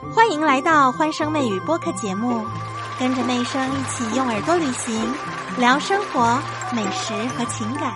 欢迎来到欢声妹语播客节目，跟着妹声一起用耳朵旅行，聊生活、美食和情感。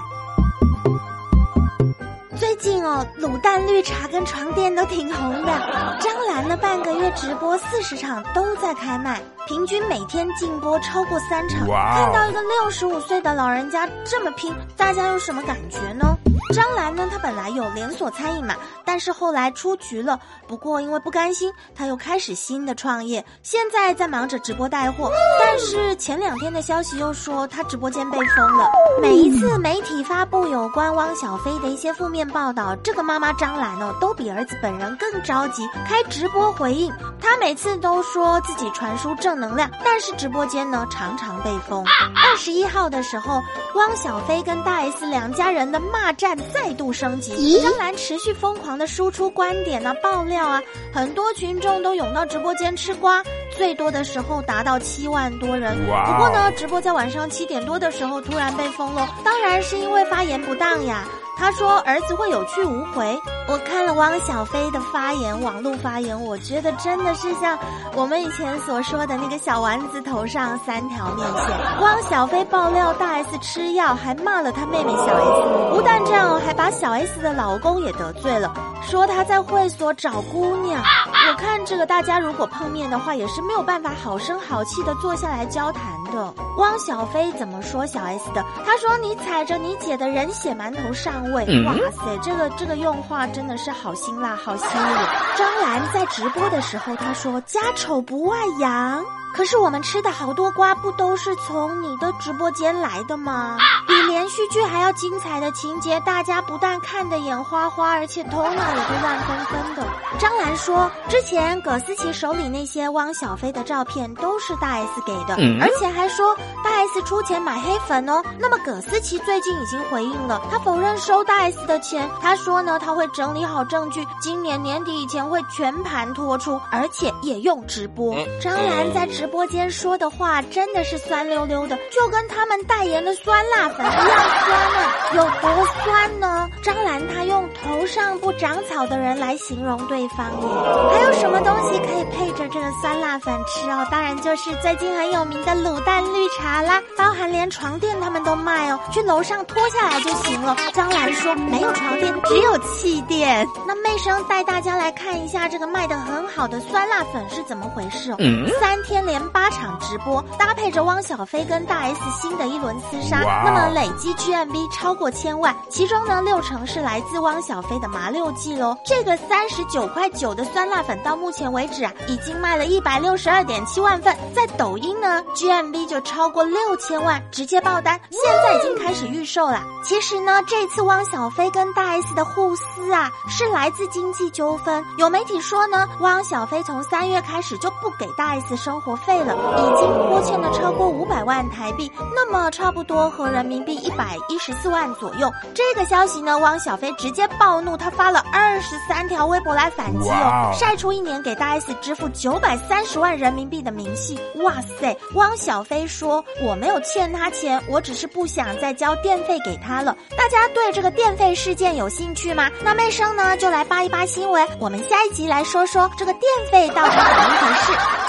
最近哦，卤蛋绿茶跟床垫都挺红的。张兰呢，半个月直播四十场都在开卖，平均每天进播超过三场。看到一个六十五岁的老人家这么拼，大家有什么感觉呢？张兰呢，她本来有连锁餐饮嘛，但是后来出局了。不过因为不甘心，她又开始新的创业，现在在忙着直播带货。但是前两天的消息又说她直播间被封了。每一次媒体发布有关汪小菲的一些负面报道，这个妈妈张兰哦，都比儿子本人更着急，开直播回应。她每次都说自己传输正能量，但是直播间呢常常被封。二十一号的时候，汪小菲跟大 S 两家人的骂战。再度升级，张兰持续疯狂的输出观点啊、爆料啊，很多群众都涌到直播间吃瓜，最多的时候达到七万多人。不过呢，直播在晚上七点多的时候突然被封了，当然是因为发言不当呀。他说儿子会有去无回。我看了汪小菲的发言，网络发言，我觉得真的是像我们以前所说的那个小丸子头上三条面线。汪小菲爆料大 S 吃药，还骂了他妹妹小 S，不但这样，还把小 S 的老公也得罪了，说他在会所找姑娘。我看这个大家如果碰面的话，也是没有办法好声好气的坐下来交谈的。汪小菲怎么说小 S 的？他说你踩着你姐的人血馒头上位，哇塞，这个这个用话。真的是好辛辣，好吸引张兰在直播的时候，她说：“家丑不外扬。”可是我们吃的好多瓜，不都是从你的直播间来的吗？比连续剧还要精彩的情节，大家不但看得眼花花，而且头脑也会乱纷纷的。张兰说，之前葛思琪手里那些汪小菲的照片都是大 S 给的，而且还说大 S 出钱买黑粉哦。那么葛思琪最近已经回应了，他否认收大 S 的钱，他说呢，他会整理好证据，今年年底以前会全盘托出，而且也用直播。张兰在。直播间说的话真的是酸溜溜的，就跟他们大代言的酸辣粉一样酸啊！有多酸呢？张兰她用头上不长草的人来形容对方耶。还有什么东西可以配着这个酸辣粉吃哦？当然就是最近很有名的卤蛋绿茶啦，包含连床垫他们都卖哦，去楼上脱下来就行了。张兰说没有床垫，只有气垫。那妹生带大家来看一下这个卖的很好的酸辣粉是怎么回事哦？三天。连八场直播，搭配着汪小菲跟大 S 新的一轮厮杀，那么累计 GMV 超过千万，其中呢六成是来自汪小菲的麻六记喽。这个三十九块九的酸辣粉到目前为止啊，已经卖了一百六十二点七万份，在抖音呢 GMV 就超过六千万，直接爆单，现在已经开始预售了。其实呢，这次汪小菲跟大 S 的互撕啊，是来自经济纠纷。有媒体说呢，汪小菲从三月开始就不给大 S 生活。费了，已经拖欠了超过五百万台币，那么差不多和人民币一百一十四万左右。这个消息呢，汪小菲直接暴怒，他发了二十三条微博来反击哦，晒出一年给大 S 支付九百三十万人民币的明细。哇塞，汪小菲说我没有欠他钱，我只是不想再交电费给他了。大家对这个电费事件有兴趣吗？那妹生呢就来扒一扒新闻，我们下一集来说说这个电费到底怎么回事。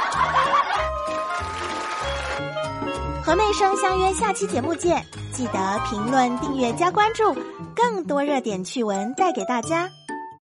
和妹生相约下期节目见，记得评论、订阅、加关注，更多热点趣闻带给大家。